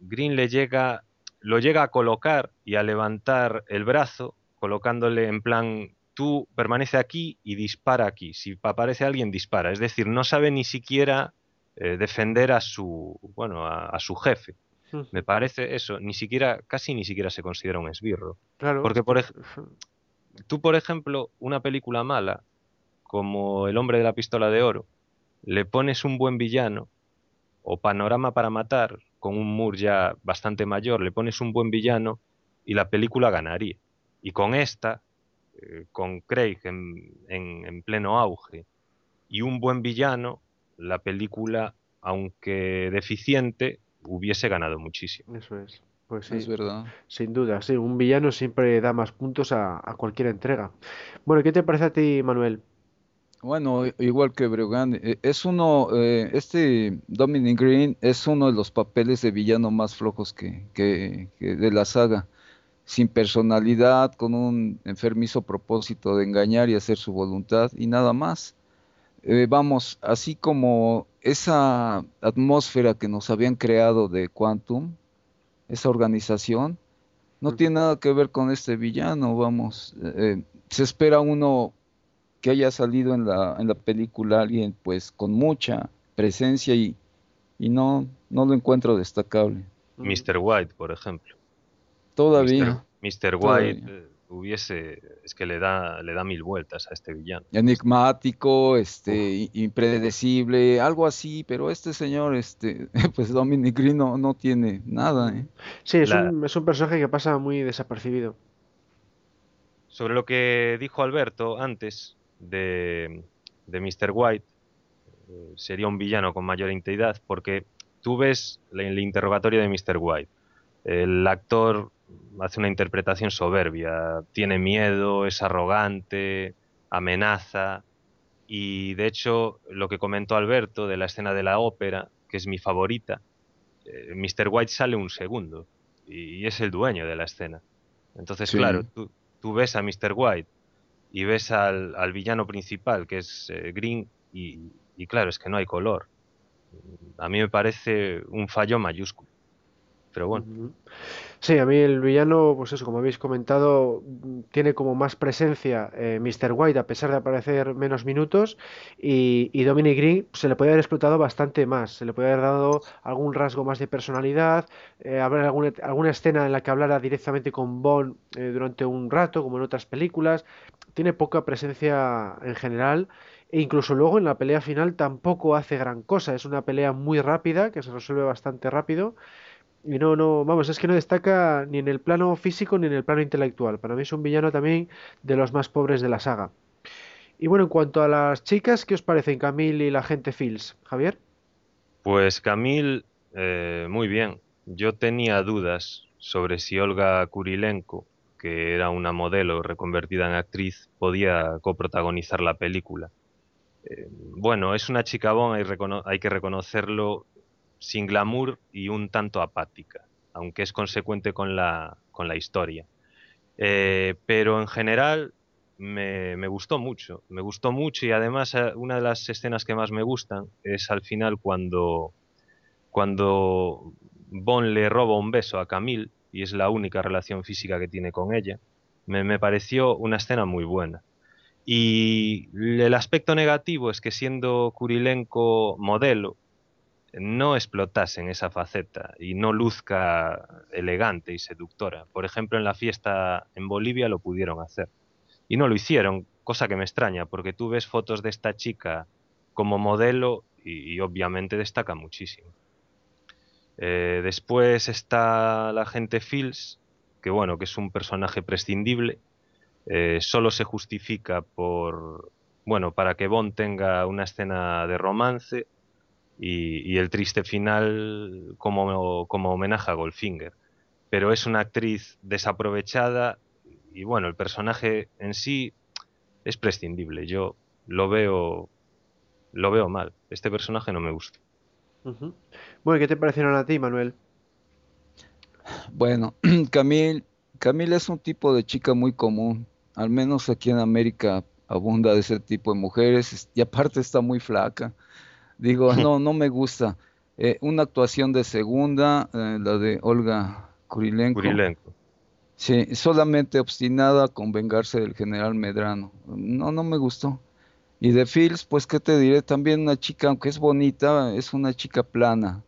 Green le llega, lo llega a colocar y a levantar el brazo, colocándole en plan, tú permanece aquí y dispara aquí. Si aparece alguien, dispara. Es decir, no sabe ni siquiera eh, defender a su, bueno, a, a su jefe. Me parece eso, ni siquiera, casi ni siquiera se considera un esbirro. Claro. Porque, por ej- Tú, por ejemplo, una película mala, como El hombre de la pistola de oro, le pones un buen villano, o Panorama para matar, con un Moore ya bastante mayor, le pones un buen villano y la película ganaría. Y con esta, eh, con Craig en, en- en pleno auge y un buen villano, la película, aunque deficiente, hubiese ganado muchísimo. Eso es. Pues sí, Es verdad. sin duda, sí. Un villano siempre da más puntos a, a cualquier entrega. Bueno, ¿qué te parece a ti, Manuel? Bueno, igual que Breogán, eh, es uno, eh, este Dominic Green es uno de los papeles de villano más flojos que, que- que de la saga, sin personalidad, con un enfermizo propósito de engañar y hacer su voluntad y nada más. Eh, vamos, así como esa atmósfera que nos habían creado de Quantum, esa organización, no tiene nada que ver con este villano, vamos. eh, se espera uno que haya salido en la, en la película alguien pues con mucha presencia y, y no, no lo encuentro destacable. Mr. White, por ejemplo. Todavía. Mr. White Todavía. eh, hubiese, es que le da, le da mil vueltas a este villano. Enigmático, este, impredecible, algo así, pero este señor, este, (laughs) pues Dominic Green no, no tiene nada, ¿eh? Sí, es La- un, es un personaje que pasa muy desapercibido. Sobre lo que dijo Alberto antes de, de Mr. White, eh, sería un villano con mayor integridad, porque tú ves la- el interrogatorio de Mr. White. El actor hace una interpretación soberbia, tiene miedo, es arrogante, amenaza, y de hecho lo que comentó Alberto de la escena de la ópera, que es mi favorita, eh, Mr. White sale un segundo y, y es el dueño de la escena. Entonces, Sí. claro, tú, tú ves a Mr. White y ves al, al villano principal, que es eh, Green, y, y claro, es que no hay color. A mí me parece un fallo mayúsculo. Pero bueno. Sí, a mí el villano, pues eso, como habéis comentado, tiene como más presencia eh, Mr. White a pesar de aparecer menos minutos y, y Dominic Green se le puede haber explotado bastante más, se le puede haber dado algún rasgo más de personalidad, eh, haber alguna, alguna escena en la que hablara directamente con Bond eh, durante un rato, como en otras películas, tiene poca presencia en general e incluso luego en la pelea final tampoco hace gran cosa, es una pelea muy rápida que se resuelve bastante rápido. Y no, no, vamos, es que no destaca ni en el plano físico ni en el plano intelectual. Para mí es un villano también de los más pobres de la saga. Y bueno, en cuanto a las chicas, ¿qué os parecen Camille y la gente Fields? Javier. pues Camille, eh, muy bien. Yo tenía dudas sobre si Olga Kurilenko, que era una modelo reconvertida en actriz, podía coprotagonizar la película. Eh, bueno, es una chica Bond, hay, hay que reconocerlo, sin glamour y un tanto apática, aunque es consecuente con la, con la historia. Eh, pero en general me, me gustó mucho, me gustó mucho y además eh, una de las escenas que más me gustan es al final cuando, cuando Bond le roba un beso a Camille y es la única relación física que tiene con ella. Me, me pareció una escena muy buena. Y el aspecto negativo es que siendo Kurilenko modelo, no explotase en esa faceta y no luzca elegante y seductora. Por ejemplo, en la fiesta en Bolivia lo pudieron hacer. Y no lo hicieron, cosa que me extraña, porque tú ves fotos de esta chica como modelo y, y obviamente destaca muchísimo. Eh, después está la gente Fields, que bueno, que es un personaje prescindible. Eh, solo se justifica por, bueno, para que Bond tenga una escena de romance y, y el triste final como, como homenaje a Goldfinger. Pero es una actriz desaprovechada y bueno, el personaje en sí es prescindible. Yo lo veo, lo veo mal. Este personaje no me gusta. Bueno, ¿qué te parecieron a ti, Manuel? Bueno, (clears throat) Camille, Camille es un tipo de chica muy común, al menos aquí en América abunda de ese tipo de mujeres es- y aparte está muy flaca. Digo, no, no me gusta. Eh, una actuación de segunda, eh, la de Olga Kurilenko. Kurilenko. Sí, solamente obstinada con vengarse del general Medrano. No, no me gustó. Y de Fields, pues, ¿qué te diré? También una chica, aunque es bonita, es una chica plana.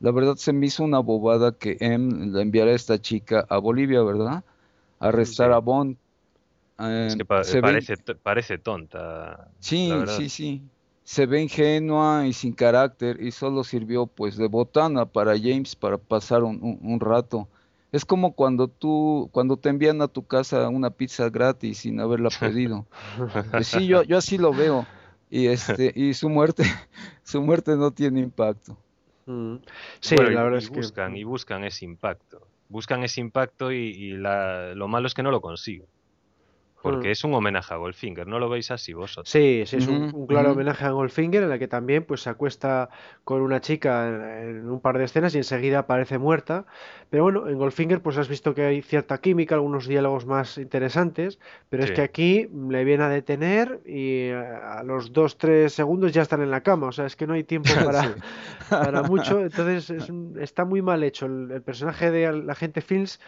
La verdad se me hizo una bobada que M la enviara a esta chica a Bolivia, ¿verdad? A arrestar Sí. a Bond. Eh, Es que pa- se parece, parece tonta. Sí, sí, sí. Se ve ingenua y sin carácter y solo sirvió pues de botana para James para pasar un, un- un rato. Es como cuando tú, cuando te envían a tu casa una pizza gratis sin haberla pedido. Pues sí, yo, yo así lo veo. Y este, y su muerte, (laughs) su muerte no tiene impacto. Mm. Sí, Bueno, la verdad y es que. buscan, y buscan ese impacto. Buscan ese impacto y, y la- lo malo es que no lo consiguen. Porque Mm. es un homenaje a Goldfinger, ¿no lo veis así vosotros? Sí, sí, es un, claro homenaje a Goldfinger en la que también pues se acuesta con una chica en, en un par de escenas y enseguida aparece muerta. Pero bueno, en Goldfinger pues has visto que hay cierta química, algunos diálogos más interesantes, pero es que aquí le viene a detener y eh, a los dos, tres segundos ya están en la cama. O sea, es que no hay tiempo (laughs) para, Sí. para mucho. Entonces es (laughs) un- está muy mal hecho. El, el personaje de la agente Fields,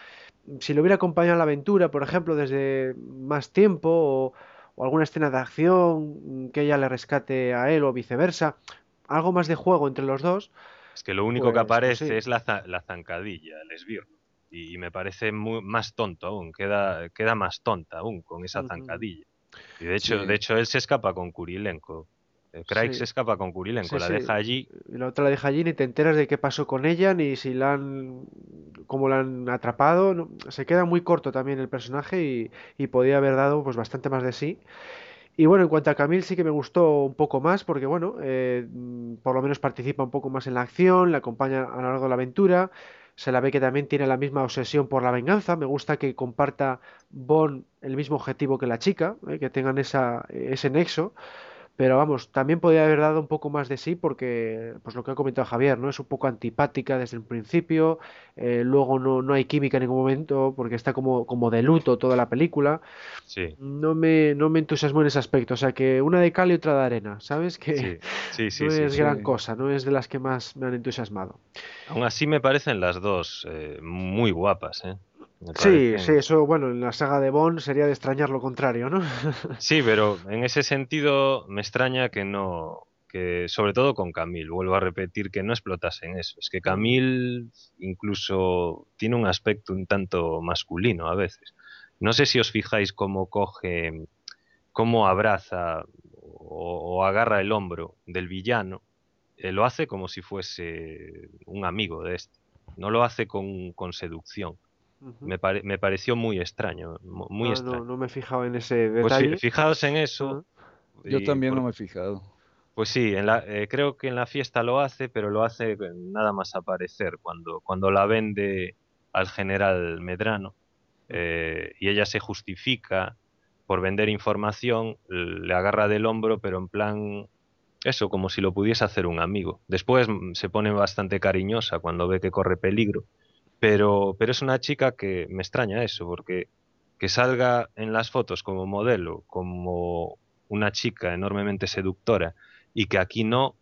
si lo hubiera acompañado en la aventura, por ejemplo, desde más tiempo o, o alguna escena de acción que ella le rescate a él o viceversa, algo más de juego entre los dos. Es que lo único que Pues- pues aparece sí. es la, la zancadilla, el esbirro. Y, y me parece muy, más tonto aún, queda, queda más tonta aún con esa zancadilla. Y de hecho, Sí. de hecho él se escapa con Kurilenko. Craig Sí. se escapa con Kurilenko, Sí, la sí. deja allí. Y la otra la deja allí, ni te enteras de qué pasó con ella, ni si la han, cómo la han atrapado. no- Se queda muy corto también el personaje y, y podía haber dado pues bastante más de sí. Y bueno, en cuanto a Camille sí que me gustó un poco más porque bueno, eh, por lo menos participa un poco más en la acción, la acompaña a lo largo de la aventura. Se la ve que también tiene la misma obsesión por la venganza. Me gusta que comparta Bond el mismo objetivo que la chica, eh, que tengan esa, ese nexo. Pero vamos, también podría haber dado un poco más de sí porque, pues lo que ha comentado Javier, ¿no? Es un poco antipática desde el principio, eh, luego no, no hay química en ningún momento porque está como, como de luto toda la película. Sí, No me, no me entusiasmó en ese aspecto, o sea que una de cal y otra de arena, ¿sabes? Que sí, sí, (laughs) sí, no es gran cosa, no es de las que más me han entusiasmado. Aún así me parecen las dos eh, muy guapas, ¿eh? Sí, sí, eso, bueno, en la saga de Bond sería de extrañar lo contrario, ¿no? (laughs) Sí, pero en ese sentido me extraña que no, que sobre todo con Camille, vuelvo a repetir que no explotasen eso. Es que Camille incluso tiene un aspecto un tanto masculino a veces. No sé si os fijáis cómo coge, cómo abraza o, o agarra el hombro del villano. Eh, lo hace como si fuese un amigo de este. No lo hace con, con seducción. Me, pare- me pareció muy extraño, mu- muy Ah, extraño. no, no me he fijado en ese Pues detalle. fijaos en eso. Yo también por- no me he fijado. Pues sí, en la, eh, creo que en la fiesta lo hace, pero lo hace nada más aparecer, cuando, cuando la vende al general Medrano eh, y ella se justifica por vender información, le agarra del hombro, pero en plan, eso, como si lo pudiese hacer un amigo. Después mm, se pone bastante cariñosa cuando ve que corre peligro, pero, pero es una chica que me extraña eso, porque que salga en las fotos como modelo, como una chica enormemente seductora, y que aquí no,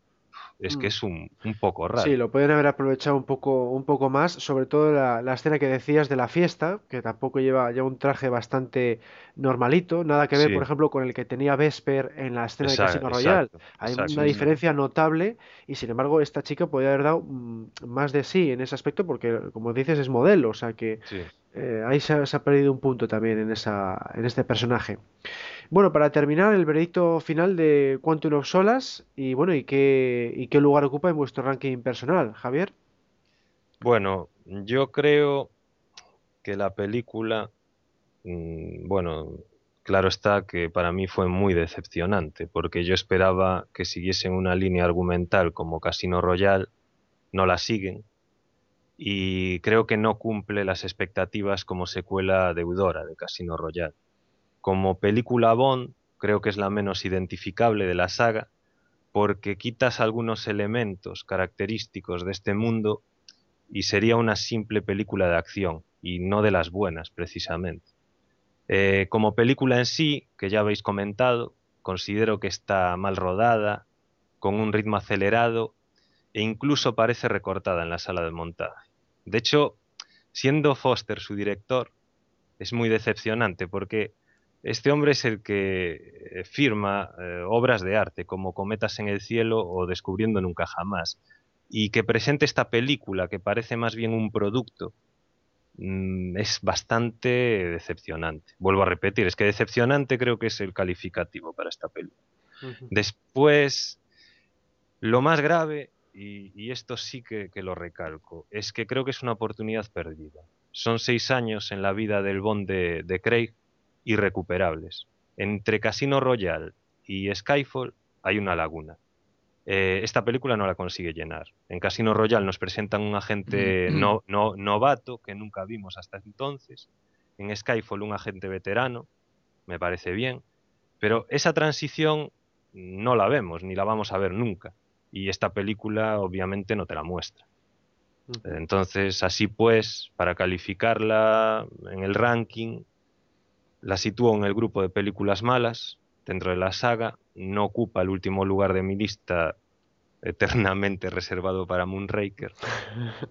es que Mm. es un, un poco raro. Sí, lo pueden haber aprovechado un poco, un poco más, sobre todo la, la escena que decías de la fiesta, que tampoco lleva, lleva un traje bastante normalito, nada que ver, Sí. por ejemplo, con el que tenía Vesper en la escena de Casino Royale. Hay exacto. una diferencia notable y sin embargo esta chica podría haber dado mm, más de sí en ese aspecto porque, como dices, es modelo, o sea que eh, ahí se ha, se ha perdido un punto también en esa, en este personaje. Bueno, para terminar, el veredicto final de Quantum of Solas y bueno, ¿y qué, y qué lugar ocupa en vuestro ranking personal, Javier? Bueno, yo creo que la película, mm, bueno, claro está que para mí fue muy decepcionante, porque yo esperaba que siguiesen una línea argumental como Casino Royale, no la siguen, y creo que no cumple las expectativas como secuela deudora de Casino Royale. Como película Bond, creo que es la menos identificable de la saga, porque quitas algunos elementos característicos de este mundo y sería una simple película de acción y no de las buenas precisamente. Eh, como película en sí, que ya habéis comentado, considero que está mal rodada, con un ritmo acelerado e incluso parece recortada en la sala de montaje. De hecho, siendo Foster su director, es muy decepcionante porque este hombre es el que eh, firma eh, obras de arte como Cometas en el cielo o Descubriendo nunca jamás y que presente esta película que parece más bien un producto mm, es bastante decepcionante. Vuelvo a repetir, es que decepcionante creo que es el calificativo para esta película. Después, lo más grave, y, y esto sí que, que lo recalco, es que creo que es una oportunidad perdida. Son seis años en la vida del Bond de, de Craig irrecuperables. Entre Casino Royale y Skyfall hay una laguna. Eh, esta película no la consigue llenar. En Casino Royale nos presentan un agente no, no, novato que nunca vimos hasta entonces. En Skyfall un agente veterano, me parece bien. Pero esa transición no la vemos, ni la vamos a ver nunca. Y esta película obviamente no te la muestra. Entonces, así pues, para calificarla en el ranking, la sitúo en el grupo de películas malas dentro de la saga. No ocupa el último lugar de mi lista eternamente (laughs) reservado para Moonraker.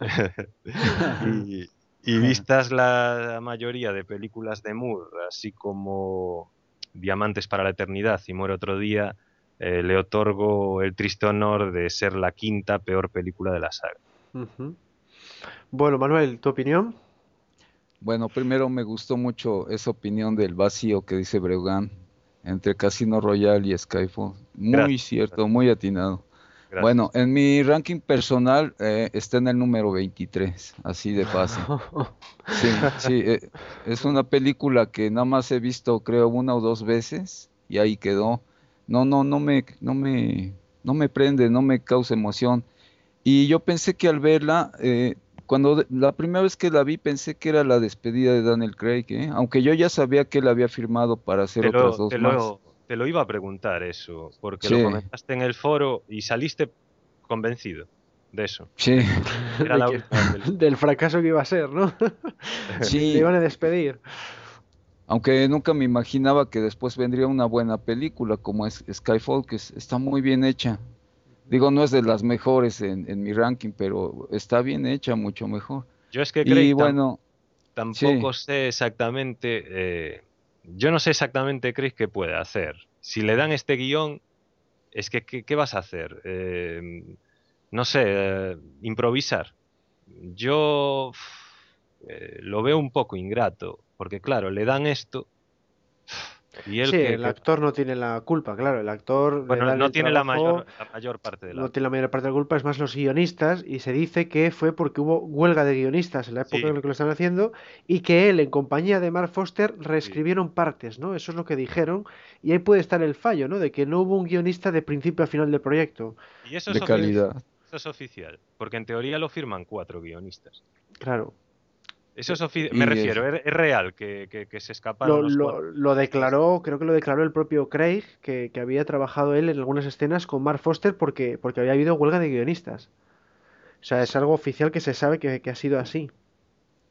(laughs) y, y vistas la mayoría de películas de Moore, así como Diamantes para la Eternidad y Muere otro día, eh, le otorgo el triste honor de ser la quinta peor película de la saga. Bueno, Manuel, ¿tu opinión? Bueno, primero me gustó mucho esa opinión del vacío que dice Breugán entre Casino Royale y Skyfall. Muy Gracias. cierto, muy atinado. Gracias. Bueno, en mi ranking personal eh, está en el número 23, así de fácil. (laughs) Sí, sí, eh, es una película que nada más he visto creo una o dos veces y ahí quedó. No, no, no me, no me, no me prende, no me causa emoción. Y yo pensé que al verla, eh, cuando la primera vez que la vi pensé que era la despedida de Daniel Craig, ¿eh? aunque yo ya sabía que él había firmado para hacer te, otras lo, dos te, más. lo, te lo iba a preguntar eso, porque Sí. lo comentaste en el foro y saliste convencido de eso. Sí, Era la De que- última película. (laughs) Del fracaso que iba a ser, ¿no? (laughs) sí. Le iban a despedir. Aunque nunca me imaginaba que después vendría una buena película como es Skyfall, que es- está muy bien hecha. Digo, no es de las mejores en, en mi ranking, pero está bien hecha, mucho mejor. Yo es que Y Craig tam- bueno, tampoco sé exactamente, eh, yo no sé exactamente Craig qué puede hacer. Si le dan este guion, es que ¿qué, qué vas a hacer? Eh, no sé, eh, improvisar. Yo eh, lo veo un poco ingrato, porque claro, le dan esto y él Sí, que- el que- actor no tiene la culpa, claro. El actor bueno, no tiene la mayor, la mayor parte de la no tiene la mayor parte de la culpa, es más los guionistas, y se dice que fue porque hubo huelga de guionistas en la época Sí. en la que lo están haciendo, y que él, en compañía de Mark Foster, reescribieron partes, ¿no? Eso es lo que dijeron, y ahí puede estar el fallo, ¿no? De que no hubo un guionista de principio a final del proyecto. Y eso es de calidad. Eso es oficial, porque en teoría lo firman cuatro guionistas. Claro. Eso es Y me refiero, es, es real que, que- que se escaparon Lo, los lo- declaró, creo que lo declaró el propio Craig, que, que había trabajado él en algunas escenas con Mark Foster porque, porque había habido huelga de guionistas. O sea, es algo oficial que se sabe que, que ha sido así.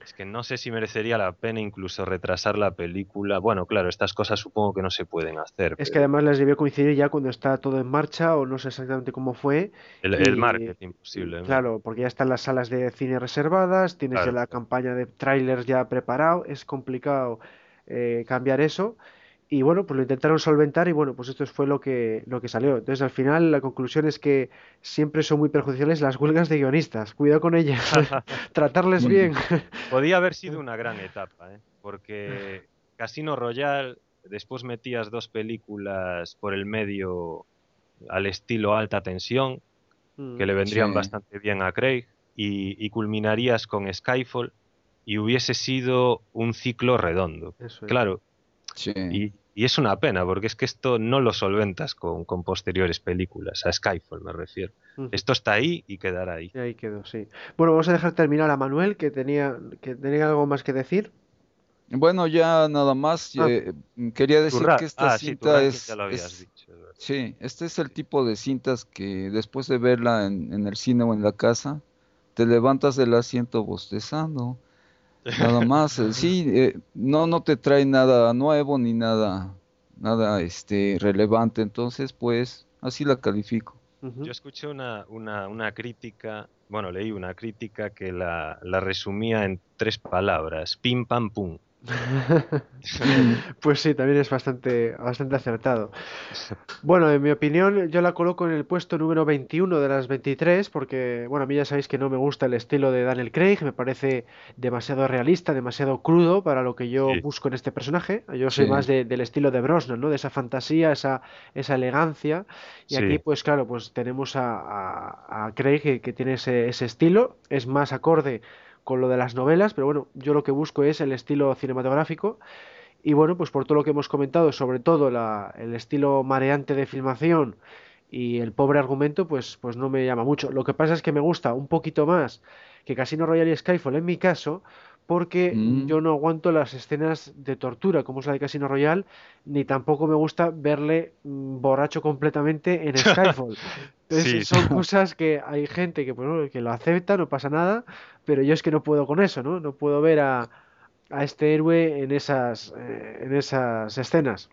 Es que no sé si merecería la pena incluso retrasar la película. Bueno, claro, estas cosas supongo que no se pueden hacer. Es que además les debió coincidir ya cuando está todo en marcha o no sé exactamente cómo fue. el, el y- marketing posible. ¿no? Claro, porque ya están las salas de cine reservadas, tienes ya la campaña de trailers ya preparado, es complicado eh, cambiar eso. Y bueno, pues lo intentaron solventar y bueno, pues esto fue lo que, lo que salió. Entonces al final la conclusión es que siempre son muy perjudiciales las huelgas de guionistas. Cuidado con ellas, (laughs) (laughs) tratarles Mm. bien. Podía haber sido (laughs) una gran etapa, ¿eh? porque Casino Royale, después metías dos películas por el medio al estilo alta tensión, que le vendrían Sí. bastante bien a Craig, y, y culminarías con Skyfall, y hubiese sido un ciclo redondo. Eso es. Claro, Sí. y, y es una pena, porque es que esto no lo solventas con, con posteriores películas, a Skyfall me refiero. Esto está ahí y quedará ahí. Y ahí quedó, sí. Bueno, vamos a dejar terminar a Manuel, que tenía, que tenía algo más que decir. Bueno, ya nada más, Ah. eh, quería decir que esta ah, cinta es, ya lo habías es- dicho. Sí, este es el tipo de cintas que después de verla en, en el cine o en la casa, te levantas del asiento bostezando. Nada (laughs) más, eh, sí, eh, no, no te trae nada nuevo ni nada, nada este relevante, entonces pues así la califico. Yo escuché una, una, una crítica, bueno, leí una crítica que la, la resumía en tres palabras, pim pam pum. (laughs) Pues sí, también es bastante, bastante acertado. Bueno, en mi opinión, yo la coloco en el puesto número 21 de las 23, porque, bueno, a mí ya sabéis que no me gusta el estilo de Daniel Craig, me parece demasiado realista, demasiado crudo para lo que yo Sí. busco en este personaje. Yo soy Sí. más de- del estilo de Brosnan, ¿no? De esa fantasía, esa, esa elegancia. Y Sí. aquí, pues claro, pues tenemos a, a- a Craig que, que tiene ese, ese estilo, es más acorde con lo de las novelas, pero bueno, yo lo que busco es el estilo cinematográfico. Y bueno, pues por todo lo que hemos comentado, sobre todo la, el estilo mareante de filmación y el pobre argumento, pues, pues no me llama mucho. Lo que pasa es que me gusta un poquito más que Casino Royale y Skyfall en mi caso, porque Mm. yo no aguanto las escenas de tortura como es la de Casino Royale, ni tampoco me gusta verle mm, borracho completamente en (laughs) Skyfall. Entonces, Sí. son (laughs) cosas que hay gente que, pues, bueno, que lo acepta, no pasa nada, pero yo es que no puedo con eso, ¿no? No puedo ver a, a este héroe en esas, eh, en esas escenas.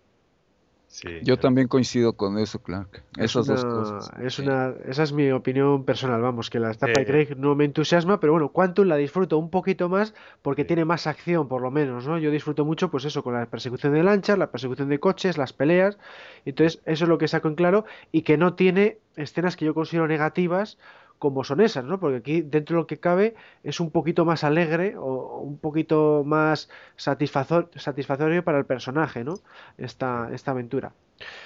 Sí, Yo también coincido con eso, Clark. Es Esas dos una- cosas. es sí. una, esa es mi opinión personal, vamos, que la etapa de. Craig no me entusiasma, pero bueno, Quantum la disfruto un poquito más porque Sí. tiene más acción, por lo menos, ¿no? Yo disfruto mucho, pues eso, con la persecución de lanchas, la persecución de coches, las peleas, entonces eso es lo que saco en claro y que no tiene escenas que yo considero negativas como son esas, ¿no? Porque aquí, dentro de lo que cabe, es un poquito más alegre o un poquito más satisfactorio para el personaje, ¿no? Esta, esta aventura.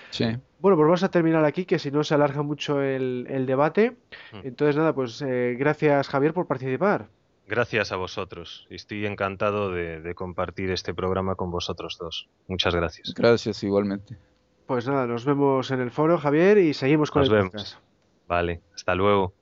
Sí. Bueno, pues vamos a terminar aquí, que si no se alarga mucho el, el debate. Mm. Entonces, nada, pues eh, gracias Javier por participar. Gracias a vosotros. Estoy encantado de, de compartir este programa con vosotros dos. Muchas gracias. Gracias igualmente. Pues nada, nos vemos en el foro, Javier, y seguimos con Nos el vemos. podcast. Vale, hasta luego.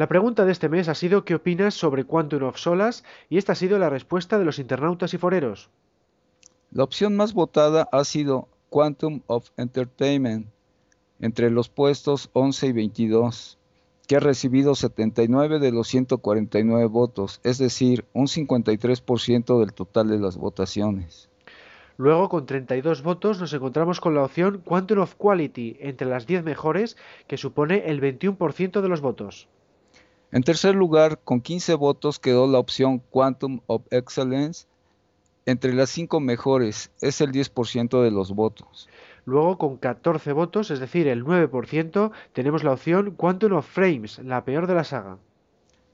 La pregunta de este mes ha sido ¿qué opinas sobre Quantum of Solas? Y esta ha sido la respuesta de los internautas y foreros. La opción más votada ha sido Quantum of Entertainment, entre los puestos 11 y 22, que ha recibido 79 de los 149 votos, es decir, un 53% del total de las votaciones. Luego, con 32 votos, nos encontramos con la opción Quantum of Quality, entre las 10 mejores, que supone el 21% de los votos. En tercer lugar, con 15 votos quedó la opción Quantum of Excellence, entre las 5 mejores, es el 10% de los votos. Luego, con 14 votos, es decir, el 9%, tenemos la opción Quantum of Frames, la peor de la saga.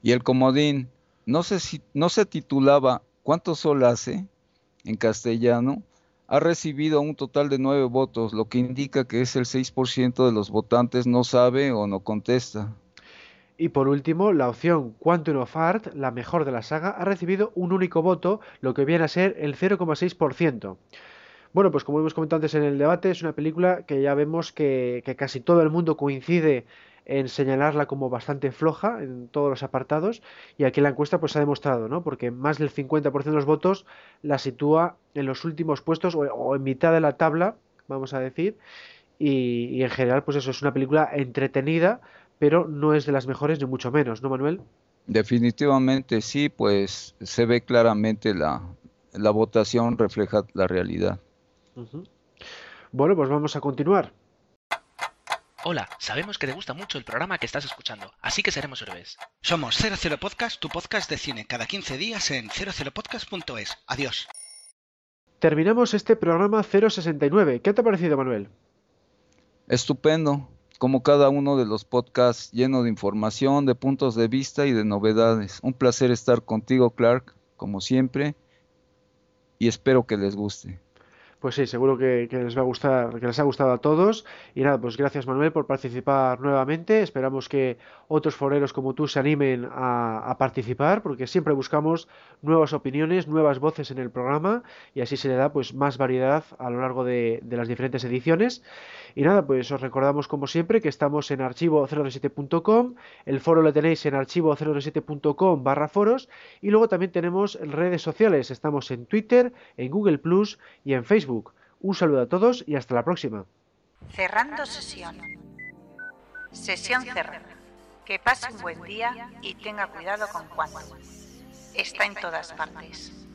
Y el comodín no se, no se titulaba ¿Cuánto sol hace? en castellano, ha recibido un total de 9 votos, lo que indica que es el 6% de los votantes no sabe o no contesta. Y por último, la opción Quantum of Art, la mejor de la saga, ha recibido un único voto, lo que viene a ser el 0,6%. Bueno, pues como hemos comentado antes en el debate, es una película que ya vemos que, casi todo el mundo coincide en señalarla como bastante floja en todos los apartados y aquí la encuesta pues ha demostrado, ¿no? Porque más del 50% de los votos la sitúa en los últimos puestos o, o en mitad de la tabla, vamos a decir, y en general pues eso es una película entretenida, pero no es de las mejores ni mucho menos, ¿no, Manuel? Definitivamente sí, pues se ve claramente la, la votación refleja la realidad. Bueno, pues vamos a continuar. Hola, sabemos que te gusta mucho el programa que estás escuchando, así que seremos héroes. Somos 00 Podcast, tu podcast de cine, cada 15 días en 00podcast.es. Adiós. Terminamos este programa 069. ¿Qué te ha parecido, Manuel? Estupendo, como cada uno de los podcasts lleno de información, de puntos de vista y de novedades. Un placer estar contigo, Clark, como siempre, y espero que les guste. Pues sí, seguro que, les va a gustar, que les ha gustado a todos. Y nada, pues gracias Manuel por participar nuevamente. Esperamos que otros foreros como tú se animen a, participar, porque siempre buscamos nuevas opiniones, nuevas voces en el programa, y así se le da pues más variedad a lo largo de, de las diferentes ediciones. Y nada, pues os recordamos como siempre que estamos en archivo027.com, el foro lo tenéis en archivo027.com barra foros, y luego también tenemos redes sociales, estamos en Twitter, en Google Plus y en Facebook. Un saludo a todos y hasta la próxima. Cerrando sesión. Sesión cerrada. Que pase un buen día y tenga cuidado con cuánto. Está en todas partes.